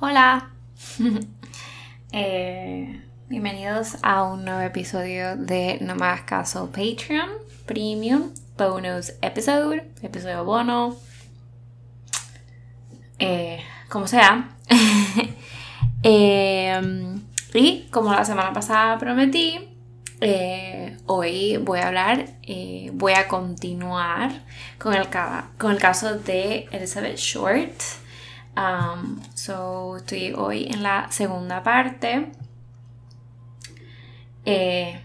Hola. Eh, bienvenidos a un nuevo episodio de No Más Caso Patreon Premium Bonus Episode, episodio bono, eh, como sea. Eh, y como la semana pasada prometí, hoy voy a hablar, voy a continuar con el, con el caso de Elizabeth Short. Um, so, estoy hoy en la segunda parte. Eh,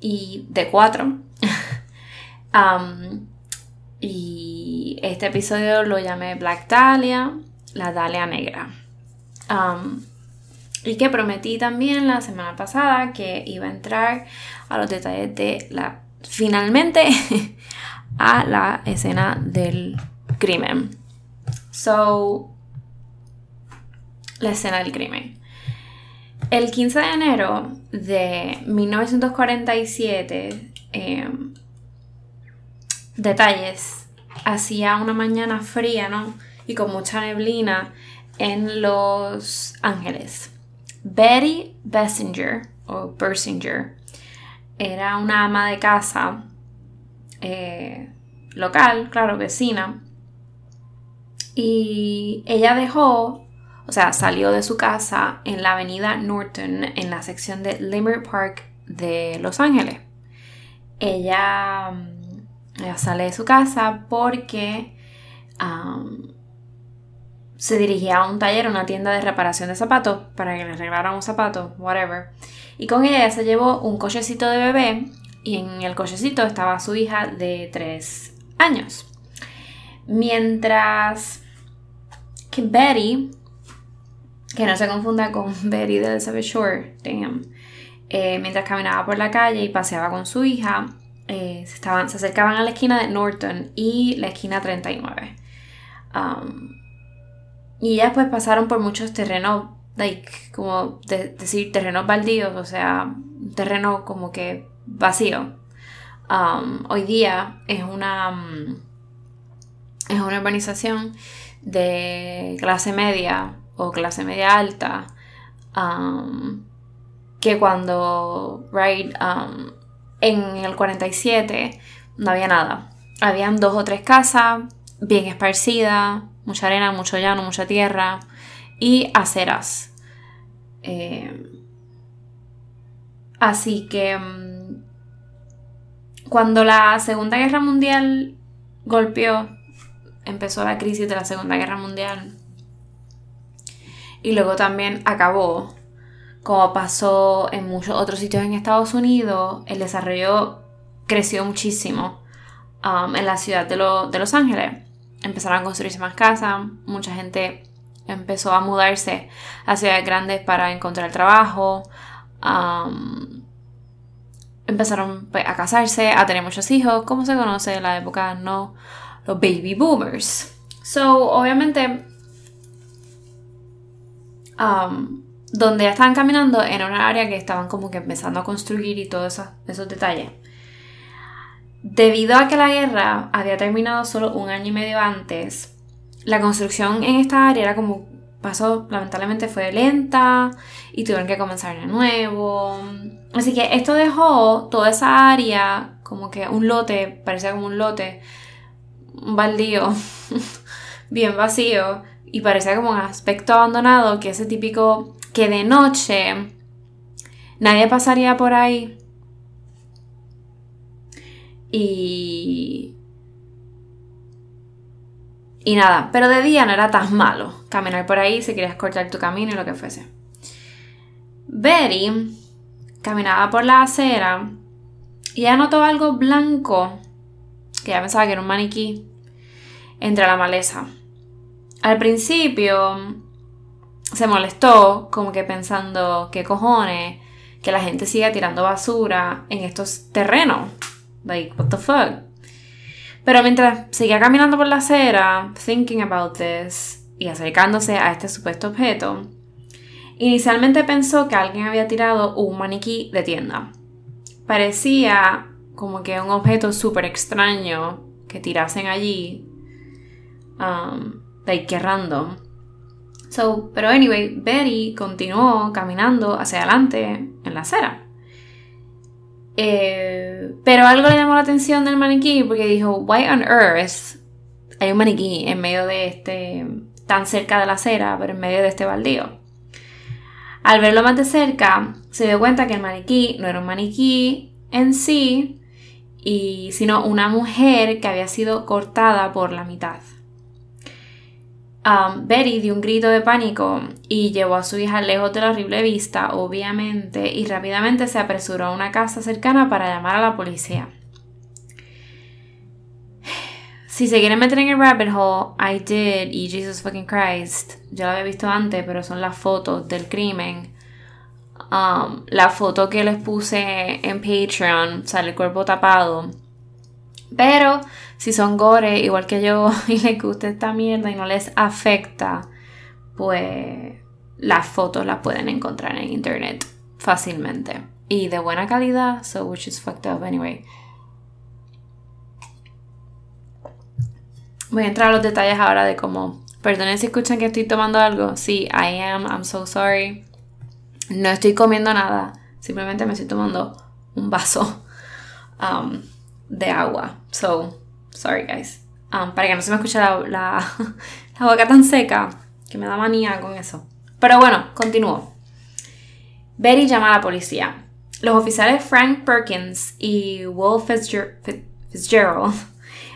y de cuatro. um, y este episodio lo llamé Black Dahlia, la Dahlia negra. Um, y que prometí también la semana pasada que iba a entrar a los detalles de la. Finalmente a la escena del crimen. So, la escena del crimen. El 15 de enero de 1947, em, detalles, hacía una mañana fría, ¿no? Y con mucha neblina en Los Ángeles. Betty Bessinger, o Bersinger, era una ama de casa eh, local, claro, vecina, y ella dejó, o sea, salió de su casa en la avenida Norton, en la sección de Limerick Park de Los Ángeles. Ella, mm, sale de su casa porque se dirigía a un taller, una tienda de reparación de zapatos, para que le arreglaran un zapato, whatever. Y con ella se llevó un cochecito de bebé y en el cochecito estaba su hija de 3 años. Mientras que Betty, que no se confunda con Betty de Elizabeth Shore, eh, mientras caminaba por la calle y paseaba con su hija, eh, se, estaban, se acercaban a la esquina de Norton y la esquina 39. Um, y ellas pues pasaron por muchos terrenos, like, como decir, terrenos baldíos, o sea, un terreno como que vacío. Um, hoy día es una, um, es una urbanización de clase media o clase media alta um, que cuando right, um, en el 47 no había nada. Habían dos o tres casas bien esparcidas, mucha arena, mucho llano, mucha tierra y aceras. Eh, así que um, cuando la Segunda Guerra Mundial golpeó empezó la crisis de la Segunda Guerra Mundial y luego también acabó, como pasó en muchos otros sitios en Estados Unidos, el desarrollo creció muchísimo um, en la ciudad de, Los Ángeles. Empezaron a construirse más casas, mucha gente empezó a mudarse a ciudades grandes para encontrar trabajo. Um, empezaron pues, a casarse, a tener muchos hijos, como se conoce en la época no los baby boomers. So, obviamente, um, donde ya estaban caminando era una área que estaban como que empezando a construir y todos esos, esos detalles. Debido a que la guerra había terminado solo un año y medio antes, la construcción en esta área era como pasó, lamentablemente fue lenta y tuvieron que comenzar de nuevo. Así que esto dejó toda esa área como que un lote, parecía como un lote baldío bien vacío y parecía como un aspecto abandonado, que ese típico que de noche nadie pasaría por ahí. Y... Y nada, pero de día no era tan malo caminar por ahí si querías cortar tu camino y lo que fuese. Betty caminaba por la acera y ya notó algo blanco, que ya pensaba que era un maniquí, entre la maleza. Al principio se molestó, como que pensando, ¿qué cojones? Que la gente siga tirando basura en estos terrenos. Like, what the fuck? Pero mientras seguía caminando por la acera, thinking about this, y acercándose a este supuesto objeto, inicialmente pensó que alguien había tirado un maniquí de tienda. Parecía como que un objeto súper extraño que tirasen allí um, like que random. So, pero anyway, Betty continuó caminando hacia adelante en la acera. Eh, pero algo le llamó la atención del maniquí porque dijo, why on earth hay un maniquí en medio de este, tan cerca de la acera, pero en medio de este baldío. Al verlo más de cerca, se dio cuenta que el maniquí no era un maniquí en sí, y, sino una mujer que había sido cortada por la mitad. Um, Betty dio un grito de pánico y llevó a su hija lejos de la horrible vista, obviamente, y rápidamente se apresuró a una casa cercana para llamar a la policía. Si se quieren meter en el rabbit hole, I did y Jesus fucking Christ, ya lo había visto antes, pero son las fotos del crimen. Um, la foto que les puse en Patreon, sale el cuerpo tapado. Pero si son gore, igual que yo, y les gusta esta mierda y no les afecta, pues las fotos las pueden encontrar en internet fácilmente. Y de buena calidad, so which is fucked up anyway. Voy a entrar a los detalles ahora de cómo. Perdonen si escuchan que estoy tomando algo. Sí, I am. I'm so sorry. No estoy comiendo nada. Simplemente me estoy tomando un vaso um, de agua. So, Sorry, guys. Um, para que no se me escuche la, boca tan seca, que me da manía con eso. Pero bueno, continúo. Betty llama a la policía. Los oficiales Frank Perkins y Will Fitzgerald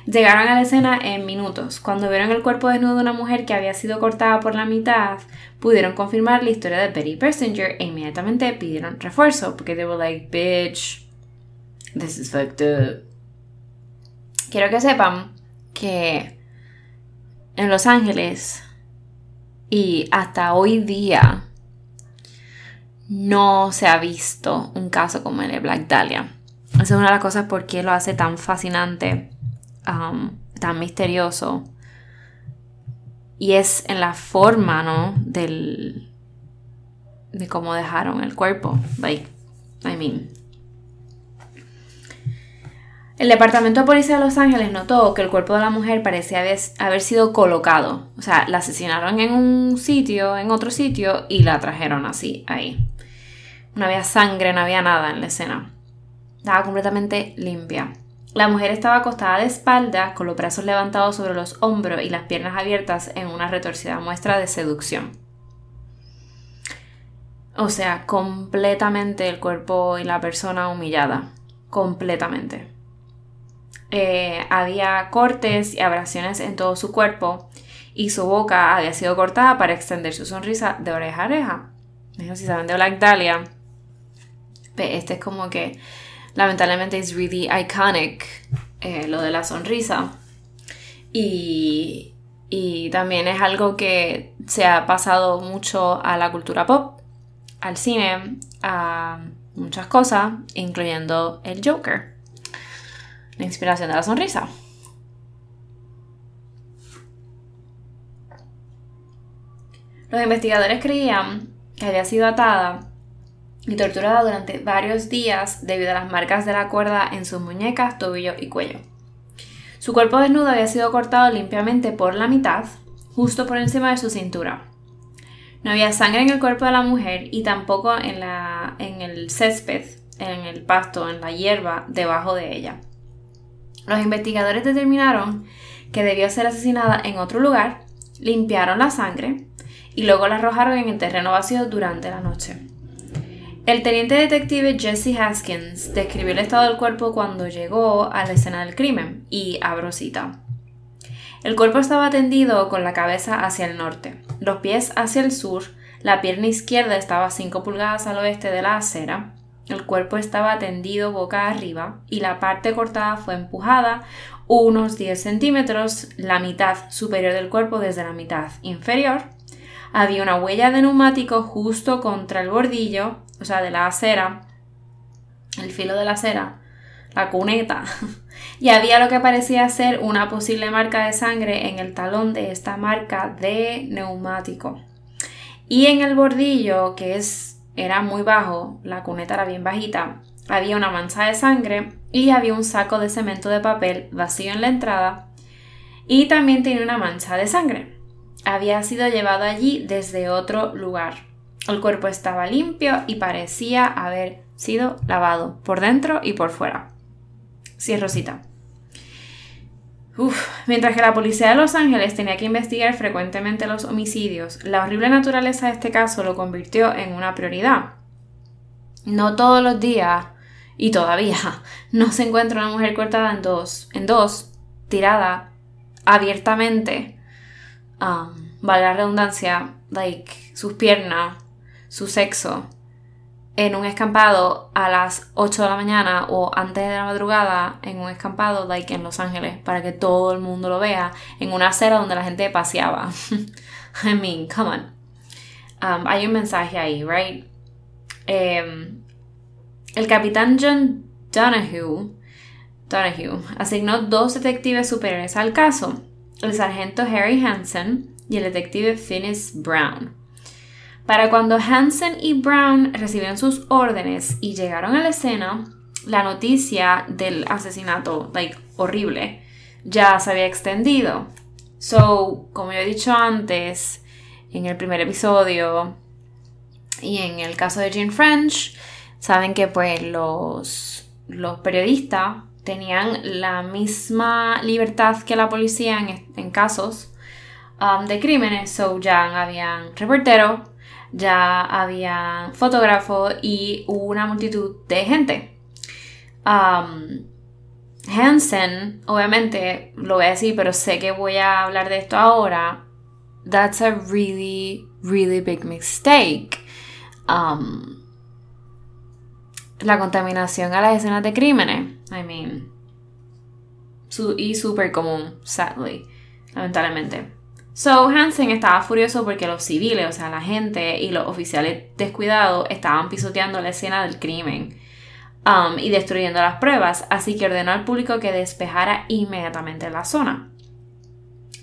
llegaron a la escena en minutos. Cuando vieron el cuerpo desnudo de una mujer que había sido cortada por la mitad, pudieron confirmar la historia de Betty Persinger e inmediatamente pidieron refuerzo porque they were like, bitch, this is fucked up quiero que sepan que en Los Ángeles y hasta hoy día no se ha visto un caso como el de Black Dahlia. Esa es una de las cosas por qué lo hace tan fascinante, um, tan misterioso. Y es en la forma, ¿no? Del, de cómo dejaron el cuerpo. Like, I mean, el Departamento de Policía de Los Ángeles notó que el cuerpo de la mujer parecía haber sido colocado. O sea, la asesinaron en un sitio, en otro sitio, y la trajeron así, ahí. No había sangre, no había nada en la escena. Estaba completamente limpia. La mujer estaba acostada de espaldas, con los brazos levantados sobre los hombros y las piernas abiertas en una retorcida muestra de seducción. O sea, completamente el cuerpo y la persona humillada. Completamente. Eh, había cortes y abrasiones en todo su cuerpo y su boca había sido cortada para extender su sonrisa de oreja a oreja. No si saben de Black Dahlia. Este es como que lamentablemente es really iconic eh, lo de la sonrisa. Y, y también es algo que se ha pasado mucho a la cultura pop, al cine, a muchas cosas, incluyendo el Joker la inspiración de la sonrisa. Los investigadores creían que había sido atada y torturada durante varios días debido a las marcas de la cuerda en sus muñecas, tobillo y cuello. Su cuerpo desnudo había sido cortado limpiamente por la mitad, justo por encima de su cintura. No había sangre en el cuerpo de la mujer y tampoco en, el césped, en el pasto, en la hierba debajo de ella. Los investigadores determinaron que debió ser asesinada en otro lugar, limpiaron la sangre y luego la arrojaron en el terreno vacío durante la noche. El teniente detective Jesse Haskins describió el estado del cuerpo cuando llegó a la escena del crimen y abro cita. El cuerpo estaba tendido con la cabeza hacia el norte, los pies hacia el sur, la pierna izquierda estaba 5 pulgadas al oeste de la acera, el cuerpo estaba tendido boca arriba y la parte cortada fue empujada unos 10 centímetros, la mitad superior del cuerpo desde la mitad inferior. Había una huella de neumático justo contra el bordillo, o sea, de la acera, el filo de la acera, la cuneta, y había lo que parecía ser una posible marca de sangre en el talón de esta marca de neumático. Y en el bordillo, que es era muy bajo, la cuneta era bien bajita, había una mancha de sangre y había un saco de cemento de papel vacío en la entrada y también tenía una mancha de sangre. Había sido llevado allí desde otro lugar. El cuerpo estaba limpio y parecía haber sido lavado por dentro y por fuera. Sí, Rosita. mientras que la policía de Los Ángeles tenía que investigar frecuentemente los homicidios, la horrible naturaleza de este caso lo convirtió en una prioridad. No todos los días, y todavía, no se encuentra una mujer cortada en dos, en dos, tirada abiertamente, um, vale la redundancia, like, sus piernas, su sexo, en un escampado a las 8 de la mañana o antes de la madrugada en un escampado like en Los Ángeles para que todo el mundo lo vea en una acera donde la gente paseaba. I mean, come on. Um, hay un mensaje ahí, right? Em, el capitán John Donahue, Donahue asignó dos detectives superiores al caso, el sargento Harry Hansen y el detective Phineas Brown. Para cuando Hansen y Brown recibieron sus órdenes y llegaron a la escena, la noticia del asesinato, like, horrible, ya se había extendido. So, como yo he dicho antes, en el primer episodio y en el caso de Jean French, saben que pues los, los periodistas tenían la misma libertad que la policía en, casos um, de crímenes, so ya habían reporteros, ya había fotógrafos y una multitud de gente. Um, Hansen, obviamente, lo voy a decir, pero sé que voy a hablar de esto ahora. That's a really, really big mistake. Um, la contaminación a las escenas de crímenes. I mean, y súper común, sadly, lamentablemente. So Hansen estaba furioso porque los civiles, o sea, la gente y los oficiales descuidados estaban pisoteando la escena del crimen um, y destruyendo las pruebas, así que ordenó al público que despejara inmediatamente la zona.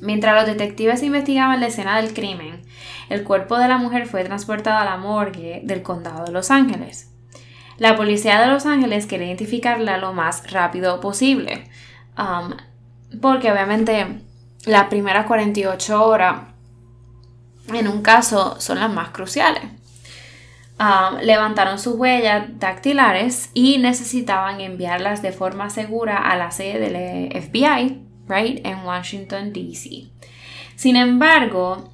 Mientras los detectives investigaban la escena del crimen, el cuerpo de la mujer fue transportado a la morgue del condado de Los Ángeles. La policía de Los Ángeles quería identificarla lo más rápido posible, um, porque obviamente las primeras 48 horas en un caso son las más cruciales. Um, levantaron sus huellas dactilares y necesitaban enviarlas de forma segura a la sede del FBI, right, en Washington, D.C. Sin embargo,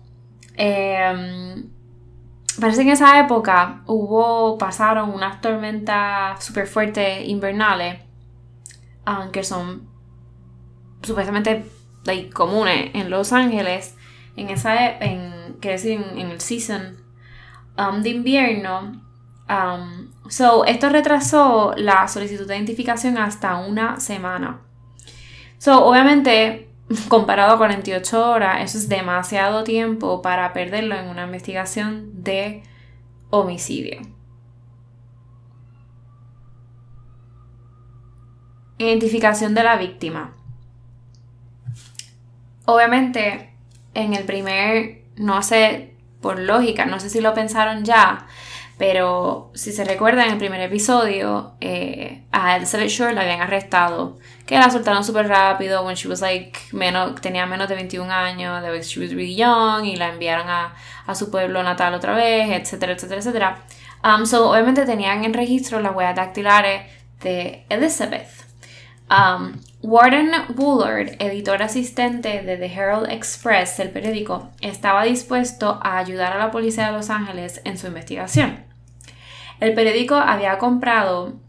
em, parece que en esa época hubo, pasaron unas tormentas súper fuertes invernales, um, que son supuestamente comunes en Los Ángeles en esa e, en, decir, en, el season um, de invierno. Um, so, esto retrasó la solicitud de identificación hasta una semana. So, obviamente, comparado a 48 horas, eso es demasiado tiempo para perderlo en una investigación de homicidio. Identificación de la víctima. Obviamente, en el primer, no sé, por lógica, no sé si lo pensaron ya, pero si se recuerda en el primer episodio, eh, a Elizabeth Shore la habían arrestado, que la soltaron súper rápido, when she was like, menos, tenía menos de 21 años, she was really young, y la enviaron a, su pueblo natal otra vez, etcétera, etcétera, etcétera. Um, so, obviamente tenían en registro las huellas dactilares de Elizabeth. Um, Warden Bullard, editor asistente de The Herald Express del periódico, estaba dispuesto a ayudar a la policía de Los Ángeles en su investigación. El periódico había comprado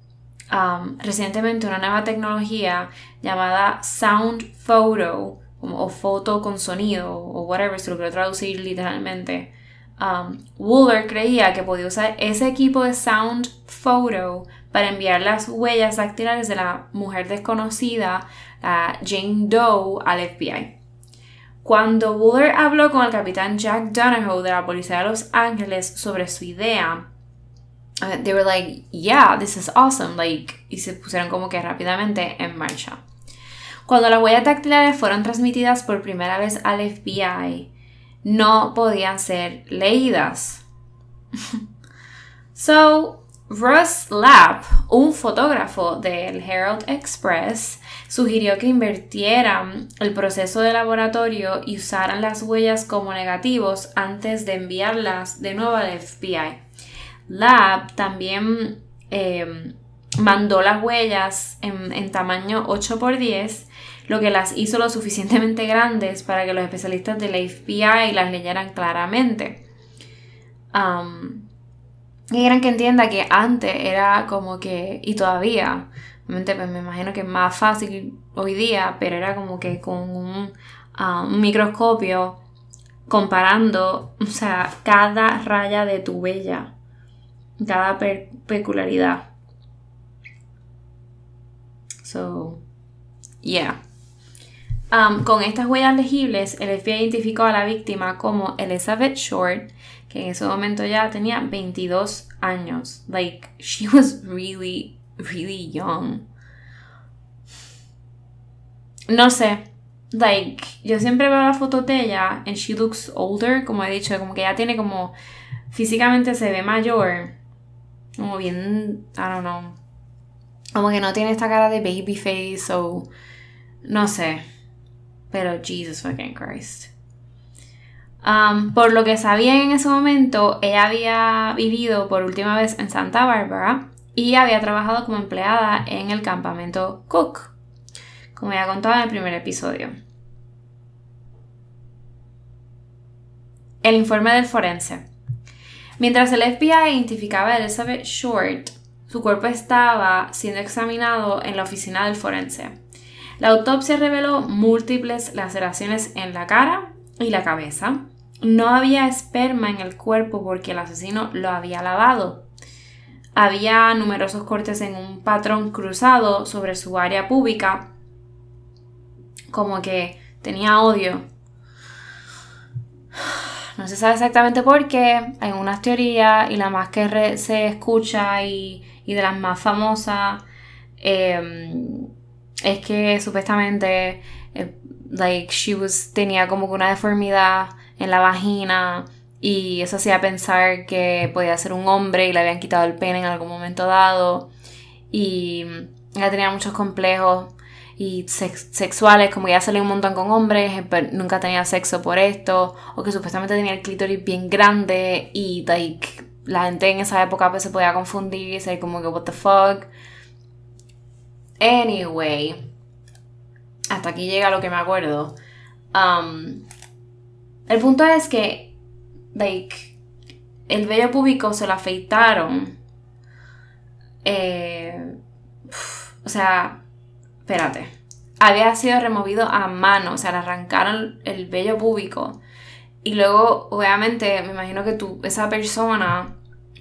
um, recientemente una nueva tecnología llamada Sound Photo o foto con sonido o whatever, si lo quiero traducir literalmente. Um, creía que podía usar ese equipo de Sound Photo para enviar las huellas dactilares de la mujer desconocida, Jane Doe, al FBI. Cuando Wooler habló con el capitán Jack Donahoe de la policía de Los Ángeles sobre su idea, uh, they were like, yeah, this is awesome, like, y se pusieron como que rápidamente en marcha. Cuando las huellas dactilares fueron transmitidas por primera vez al FBI, no podían ser leídas. so, Russ Lapp, un fotógrafo del Herald Express, sugirió que invirtieran el proceso de laboratorio y usaran las huellas como negativos antes de enviarlas de nuevo al FBI. Lab también em, mandó las huellas en, tamaño 8x10, lo que las hizo lo suficientemente grandes para que los especialistas del FBI las leyeran claramente. y quieran que entienda que antes era como que, y todavía, obviamente pues me imagino que es más fácil hoy día, pero era como que con un, un microscopio comparando, o sea, cada raya de tu huella cada peculiaridad. So, yeah. Um, con estas huellas legibles, el FBI identificó a la víctima como Elizabeth Short, que en ese momento ya tenía 22 años. Like, she was really, really young. No sé. Like, yo siempre veo la foto de ella and she looks older, como he dicho, como que ya tiene como. Físicamente se ve mayor. Como bien, I don't know. Como que no tiene esta cara de baby face o no sé. Pero Jesus fucking Christ. Um, por lo que sabía en ese momento, ella había vivido por última vez en Santa Barbara y había trabajado como empleada en el campamento Cook, como ya contaba en el primer episodio. El informe del forense. Mientras el FBI identificaba a Elizabeth Short, su cuerpo estaba siendo examinado en la oficina del forense. La autopsia reveló múltiples laceraciones en la cara y la cabeza. No había esperma en el cuerpo porque el asesino lo había lavado. Había numerosos cortes en un patrón cruzado sobre su área pública, como que tenía odio no se sabe exactamente por qué, hay unas teorías y la más que se escucha y, de las más famosas em, es que supuestamente eh, like she was, tenía como que una deformidad en la vagina y eso hacía pensar que podía ser un hombre y le habían quitado el pene en algún momento dado y ella tenía muchos complejos y sexuales, como ya salía un montón con hombres, eh, pero nunca tenía sexo por esto, o que supuestamente tenía el clítoris bien grande y like, la gente en esa época pues, se podía confundir y ser como que what the fuck. Anyway, hasta aquí llega lo que me acuerdo. Um, el punto es que, like, el vello público se lo afeitaron. Eh, o sea, espérate, había sido removido a mano, o sea, le arrancaron el vello púbico. Y luego, obviamente, me imagino que tú, esa persona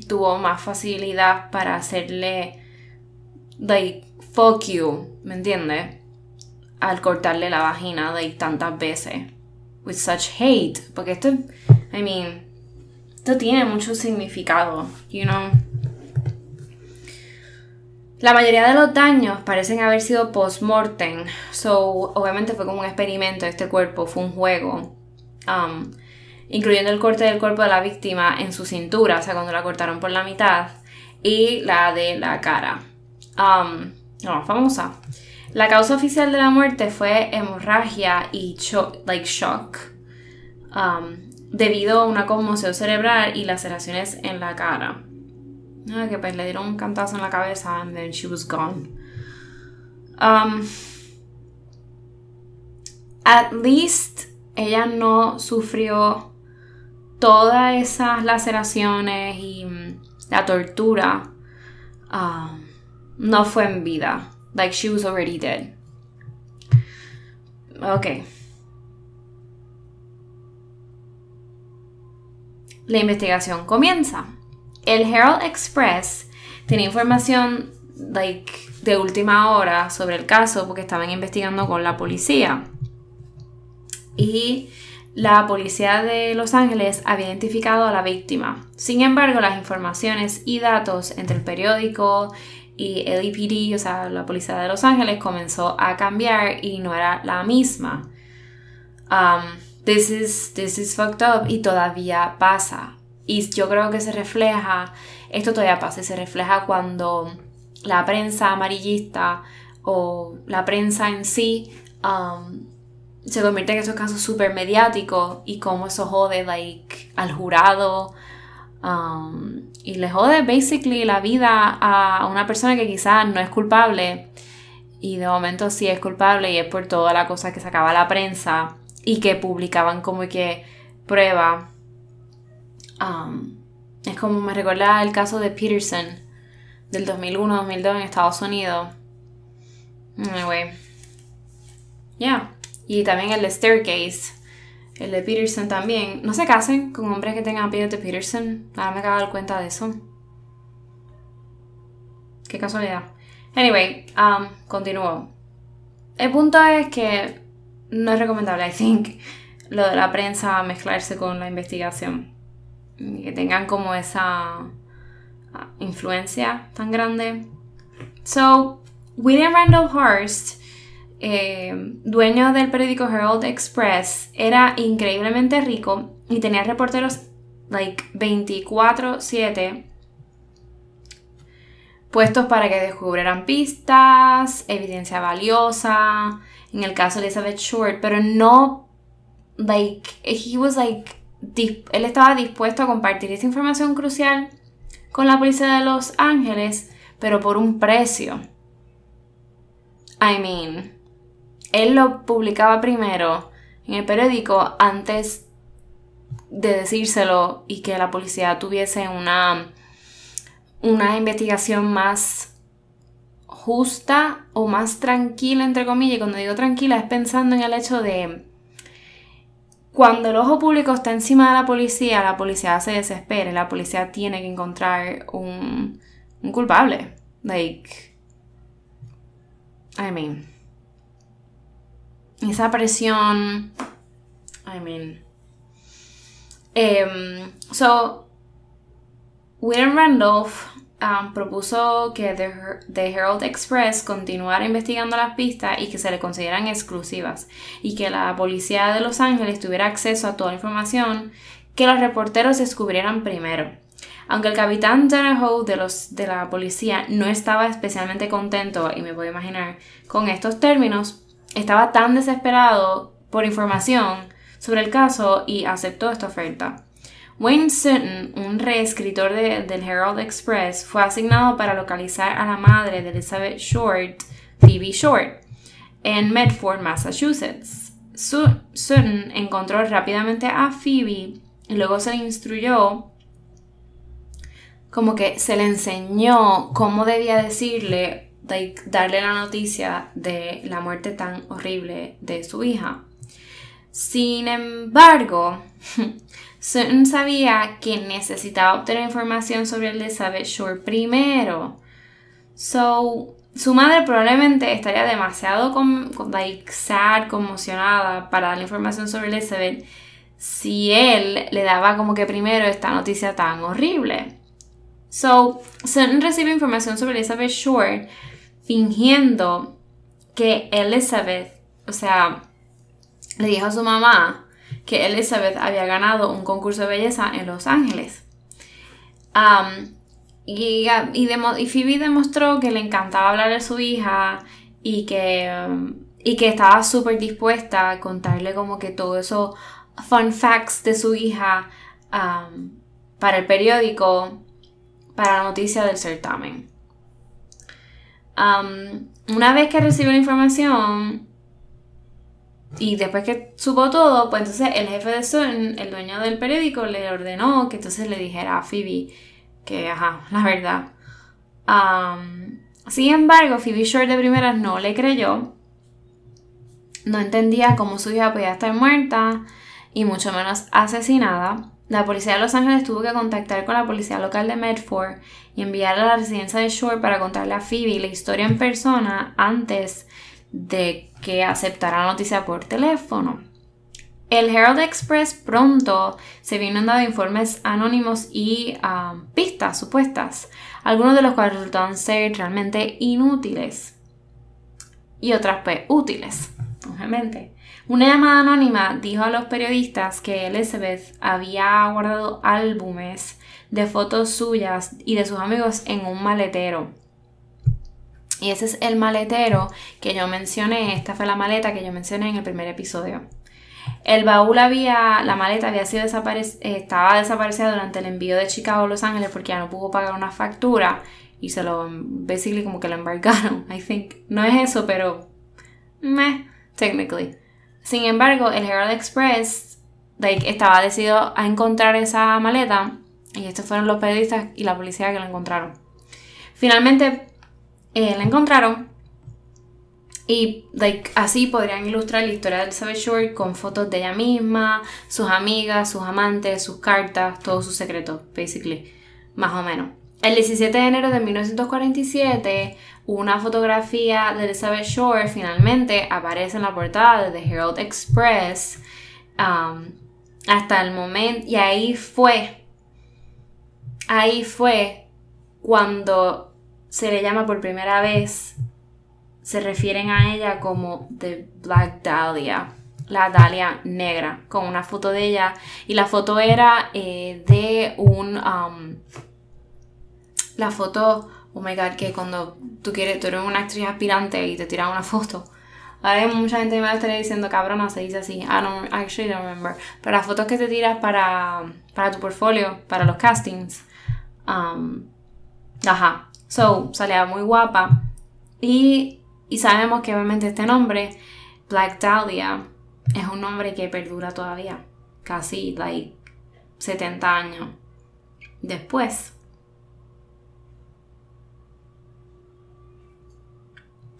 tuvo más facilidad para hacerle, like, fuck you, ¿me entiendes? Al cortarle la vagina, like, tantas veces. With such hate. Porque esto, I mean, esto tiene mucho significado, you know. La mayoría de los daños parecen haber sido post-mortem, so obviamente fue como un experimento este cuerpo, fue un juego, um, incluyendo el corte del cuerpo de la víctima en su cintura, o sea, cuando la cortaron por la mitad, y la de la cara. Um, no, famosa. La causa oficial de la muerte fue hemorragia y like shock, um, debido a una conmoción cerebral y laceraciones en la cara. Ah, que pues le dieron un cantazo en la cabeza and then she was gone. Um, at least ella no sufrió todas esas laceraciones y mm, la tortura. Um, no fue en vida. Like she was already dead. Ok. La investigación comienza el Herald Express tenía información like, de última hora sobre el caso porque estaban investigando con la policía. Y la policía de Los Ángeles había identificado a la víctima. Sin embargo, las informaciones y datos entre el periódico y el EPD, o sea, la policía de Los Ángeles, comenzó a cambiar y no era la misma. Um, this is, this is fucked up y todavía pasa. Y yo creo que se refleja, esto todavía pasa, se refleja cuando la prensa amarillista o la prensa en sí um, se convierte en esos casos súper mediáticos y cómo eso jode like, al jurado um, y le jode basically la vida a una persona que quizás no es culpable y de momento sí es culpable y es por toda la cosa que sacaba la prensa y que publicaban como que prueba. Um, es como me recuerda el caso de Peterson del 2001-2002 en Estados Unidos. Anyway. Yeah. Y también el de Staircase. El de Peterson también. No se casen con hombres que tengan apellido de Peterson. Ahora me acabo de dar cuenta de eso. Qué casualidad. Anyway, um, continúo. El punto es que no es recomendable, I think, lo de la prensa mezclarse con la investigación. Que tengan como esa uh, influencia tan grande. So, William Randall Hearst, eh, dueño del periódico Herald Express, era increíblemente rico y tenía reporteros like 24/7 puestos para que descubrieran pistas, evidencia valiosa, en el caso de Elizabeth Short, pero no, like, he was like, él estaba dispuesto a compartir esa información crucial con la policía de Los Ángeles, pero por un precio. I mean, él lo publicaba primero en el periódico antes de decírselo y que la policía tuviese una una investigación más justa o más tranquila, entre comillas, y cuando digo tranquila es pensando en el hecho de cuando el ojo público está encima de la policía, la policía se desespera, la policía tiene que encontrar un, culpable. Like, I mean, esa presión, I mean, um, so William Randolph um, propuso que The, Herald Express continuara investigando las pistas y que se le consideran exclusivas y que la policía de Los Ángeles tuviera acceso a toda la información que los reporteros descubrieran primero. Aunque el capitán Donahoe de, de la policía no estaba especialmente contento, y me puedo imaginar, con estos términos, estaba tan desesperado por información sobre el caso y aceptó esta oferta. Wayne Sutton, un reescritor del Herald Express, fue asignado para localizar a la madre de Elizabeth Short, Phoebe Short, en Medford, Massachusetts. Sutton encontró rápidamente a Phoebe y luego se le instruyó, como que se le enseñó cómo debía decirle, darle la noticia de la muerte tan horrible de su hija. Sin embargo, Sutton sabía que necesitaba obtener información sobre Elizabeth Shore primero. So, su madre probablemente estaría demasiado like, sad, conmocionada para dar información sobre Elizabeth si él le daba como que primero esta noticia tan horrible. So, Sutton recibe información sobre Elizabeth Shore fingiendo que Elizabeth, o sea, le dijo a su mamá que Elizabeth había ganado un concurso de belleza en Los Ángeles. y, y, Phoebe demostró que le encantaba hablar de su hija y que, y que estaba súper dispuesta a contarle como que todo eso fun facts de su hija para el periódico, para la noticia del certamen. una vez que recibió la información, y después que supo todo, pues entonces el jefe de Sun, el dueño del periódico, le ordenó que entonces le dijera a Phoebe que, ajá, la verdad. sin embargo, Phoebe Short de primeras no le creyó. No entendía cómo su hija podía estar muerta y mucho menos asesinada. La policía de Los Ángeles tuvo que contactar con la policía local de Medford y enviarla a la residencia de Short para contarle a Phoebe la historia en persona antes de que aceptara la noticia por teléfono. El Herald Express pronto se vino dando informes anónimos y ah, pistas supuestas, algunos de los cuales resultaron ser realmente inútiles y otras pues útiles, obviamente. Una llamada anónima dijo a los periodistas que Elizabeth había guardado álbumes de fotos suyas y de sus amigos en un maletero Y ese es el maletero que yo mencioné, esta fue la maleta que yo mencioné en el primer episodio. El baúl había, la maleta había sido desaparecida, estaba desaparecida durante el envío de Chicago a Los Ángeles porque ya no pudo pagar una factura y se lo, basically como que lo embarcaron, I think. No es eso, pero, meh, technically. Sin embargo, el Herald Express, like, estaba decidido a encontrar esa maleta y estos fueron los periodistas y la policía que la encontraron. Finalmente, eh, la encontraron y like, así podrían ilustrar la historia de Elizabeth Short con fotos de ella misma, sus amigas, sus amantes, sus cartas, todos sus secretos, basically, más o menos. El 17 de enero de 1947, una fotografía de Elizabeth Short finalmente aparece en la portada de The Herald Express. Um, hasta el momento, y ahí fue, ahí fue cuando se le llama por primera vez se refieren a ella como The Black Dahlia, la Dahlia negra, con una foto de ella. Y la foto era eh, de un... Um, la foto, oh my god, que cuando tú quieres, tú eres una actriz aspirante y te tiran una foto. Ahora mucha gente me va a estar diciendo, cabrona, se dice así. I don't, actually don't remember. Pero las fotos que te tiras para, para tu portfolio, para los castings. Um, ajá. So, salía muy guapa. Y y sabemos que obviamente este nombre, Black Dahlia, es un nombre que perdura todavía, casi like 70 años después.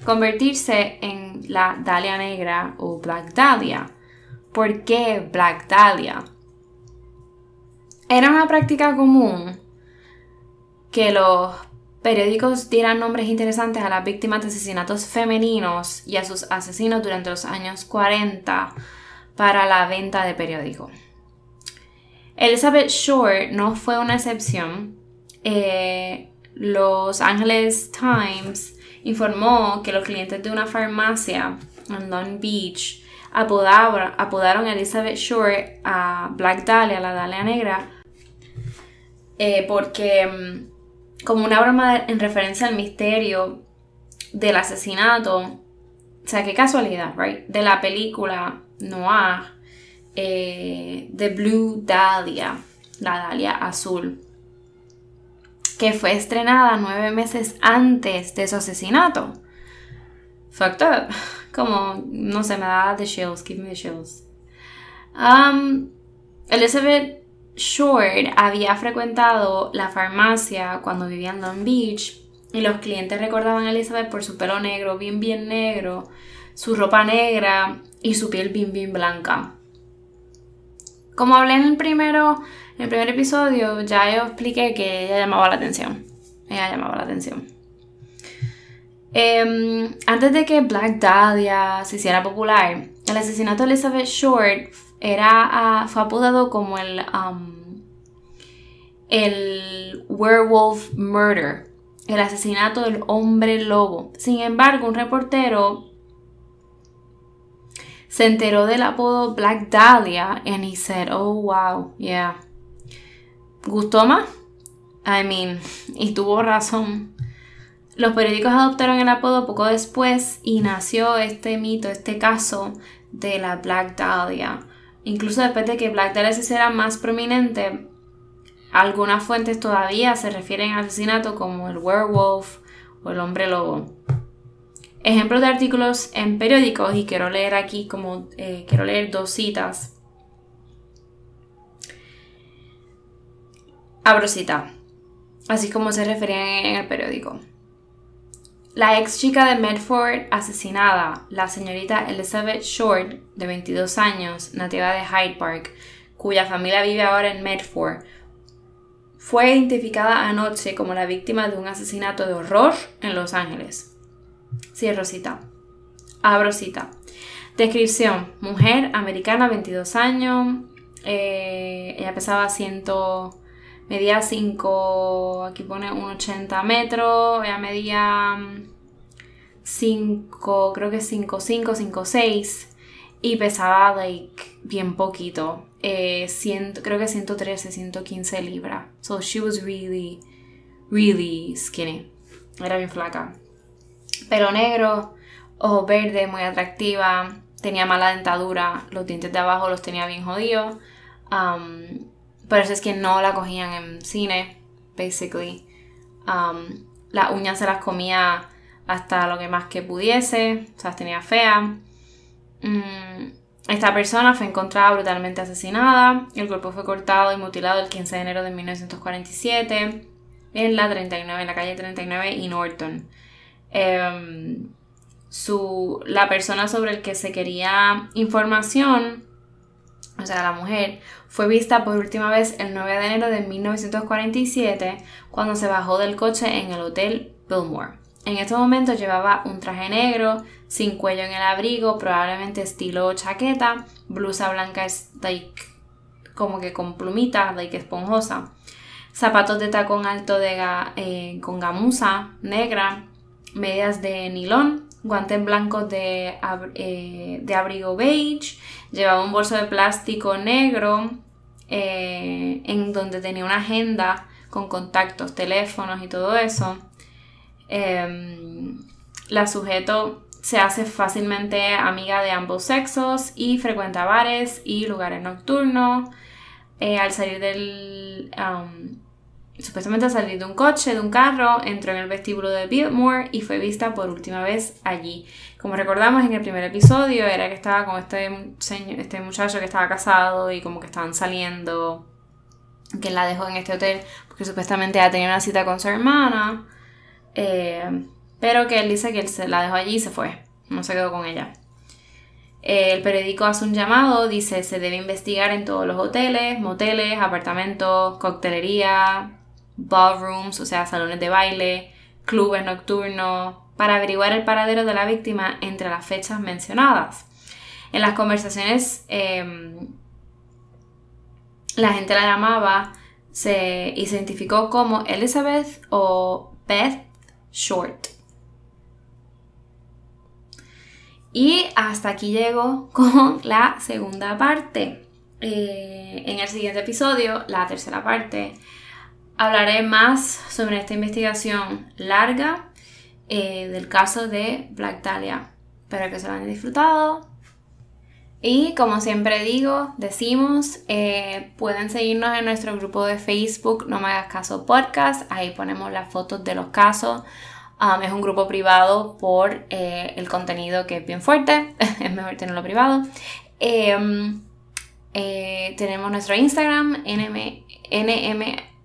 Convertirse en la Dahlia negra o Black Dahlia. ¿Por qué Black Dahlia? Era una práctica común que los periódicos dieran nombres interesantes a las víctimas de asesinatos femeninos y a sus asesinos durante los años 40 para la venta de periódicos. Elizabeth Short no fue una excepción. Eh, los Angeles Times informó que los clientes de una farmacia en Long Beach apodaron, a Elizabeth Short a Black Dahlia, la Dahlia negra, eh, porque mm, como una broma en referencia al misterio del asesinato. O sea, qué casualidad, right? De la película Noir, eh, The Blue Dahlia, la Dahlia azul, que fue estrenada nueve meses antes de su asesinato. Fucked up. Como, no sé, me da the chills, give me the chills. Um, Elizabeth Short había frecuentado la farmacia cuando vivía en Long Beach y los clientes recordaban a Elizabeth por su pelo negro, bien bien negro, su ropa negra y su piel bien bien blanca. Como hablé en el primero, en el primer episodio, ya yo expliqué que ella llamaba la atención. Ella llamaba la atención. Em, antes de que Black Dahlia se hiciera popular, el asesinato de Elizabeth Short era, ah, fue apodado como el, um, el werewolf murder, el asesinato del hombre lobo. Sin embargo, un reportero se enteró del apodo Black Dahlia and he said, oh wow, yeah. ¿Gustó más? I mean, y tuvo razón. Los periódicos adoptaron el apodo poco después y nació este mito, este caso de la Black Dahlia. Incluso después de que Black Dahlia se hiciera más prominente, algunas fuentes todavía se refieren al asesinato como el werewolf o el hombre lobo. Ejemplos de artículos en periódicos, y quiero leer aquí como eh, quiero leer dos citas. Abro cita, así como se referían en el periódico. La ex chica de Medford asesinada, la señorita Elizabeth Short, de 22 años, nativa de Hyde Park, cuya familia vive ahora en Medford, fue identificada anoche como la víctima de un asesinato de horror en Los Ángeles. Cierro cita. Abro cita. Descripción. Mujer americana, 22 años. Eh, ella pesaba 100 medía 5, aquí pone 1,80 metros, ella medía 5, mm, creo que 5, 5, 5, 6 y pesaba like bien poquito, eh, creo que 113, 115 libras. So she was really, really skinny. Era bien flaca. pelo negro, ojos verdes, muy atractiva, tenía mala dentadura, los dientes de abajo los tenía bien jodidos. Um, por eso es que no la cogían en cine, basically. Um, las uñas se las comía hasta lo que más que pudiese, o sea, las tenía feas. Mm, esta persona fue encontrada brutalmente asesinada. El cuerpo fue cortado y mutilado el 15 de enero de 1947 en la 39, en la calle 39 y Norton. Em, la persona sobre el que se quería información, o sea, la mujer, fue vista por última vez el 9 de enero de 1947 cuando se bajó del coche en el Hotel Billmore. En este momento llevaba un traje negro, sin cuello en el abrigo, probablemente estilo chaqueta, blusa blanca like, como que con plumita, like esponjosa, zapatos de tacón alto de eh, con gamuza negra, medias de nilón, guantes blancos de, eh, de abrigo beige, llevaba un bolso de plástico negro eh, en donde tenía una agenda con contactos, teléfonos y todo eso. Em, la sujeto se hace fácilmente amiga de ambos sexos y frecuenta bares y lugares nocturnos. Eh, al salir del... supuestamente al salir de un coche, de un carro, entró en el vestíbulo de Biltmore y fue vista por última vez allí. Como recordamos en el primer episodio, era que estaba con este, este muchacho que estaba casado y como que estaban saliendo, que la dejó en este hotel porque supuestamente ya tenía una cita con su hermana. Eh, pero que él dice que él se la dejó allí y se fue, no se quedó con ella. Eh, el periódico hace un llamado, dice se debe investigar en todos los hoteles, moteles, apartamentos, coctelería, ballrooms, o sea, salones de baile, clubes nocturnos, para averiguar el paradero de la víctima entre las fechas mencionadas. En las conversaciones em, la gente la llamaba se identificó como Elizabeth o Beth Short. Y hasta aquí llego con la segunda parte. Eh, en el siguiente episodio, la tercera parte, hablaré más sobre esta investigación larga eh, del caso de Black Dahlia. Espero que se lo hayan disfrutado. Y como siempre digo, decimos, eh, pueden seguirnos en nuestro grupo de Facebook, No me hagas caso podcast. Ahí ponemos las fotos de los casos. Um, es un grupo privado por eh, el contenido que es bien fuerte, es mejor tenerlo privado. Em, tenemos nuestro Instagram, NM,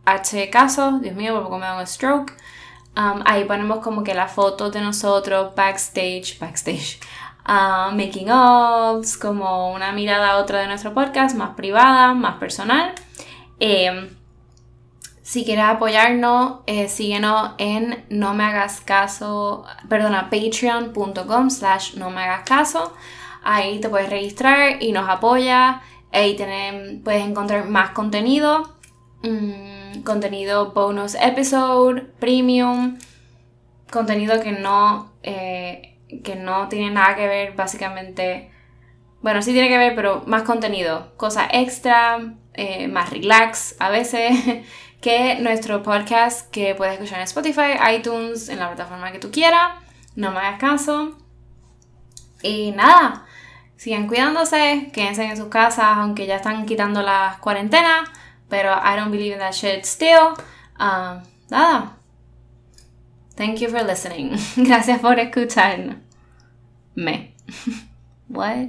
NMH Caso, Dios mío, por poco me da un stroke. Um, ahí ponemos como que las fotos de nosotros, backstage, backstage, uh, making ofs, como una mirada a otra de nuestro podcast, más privada, más personal. Em, si quieres apoyarnos, eh, síguenos en no me hagas caso, perdona, patreon.com slash no me hagas caso. Ahí te puedes registrar y nos apoya. Ahí puedes encontrar más contenido, mm, contenido bonus episode, premium, contenido que no, eh, que no tiene nada que ver básicamente. Bueno, sí tiene que ver, pero más contenido, cosas extra, eh, más relax a veces. que nuestro podcast que puedes escuchar en Spotify, iTunes, en la plataforma que tú quieras. No me hagas caso. Y nada, sigan cuidándose, quédense en sus casas, aunque ya están quitando las cuarentenas. Pero I don't believe in that shit still. Um, nada. Thank you for listening. Gracias por escucharme. What?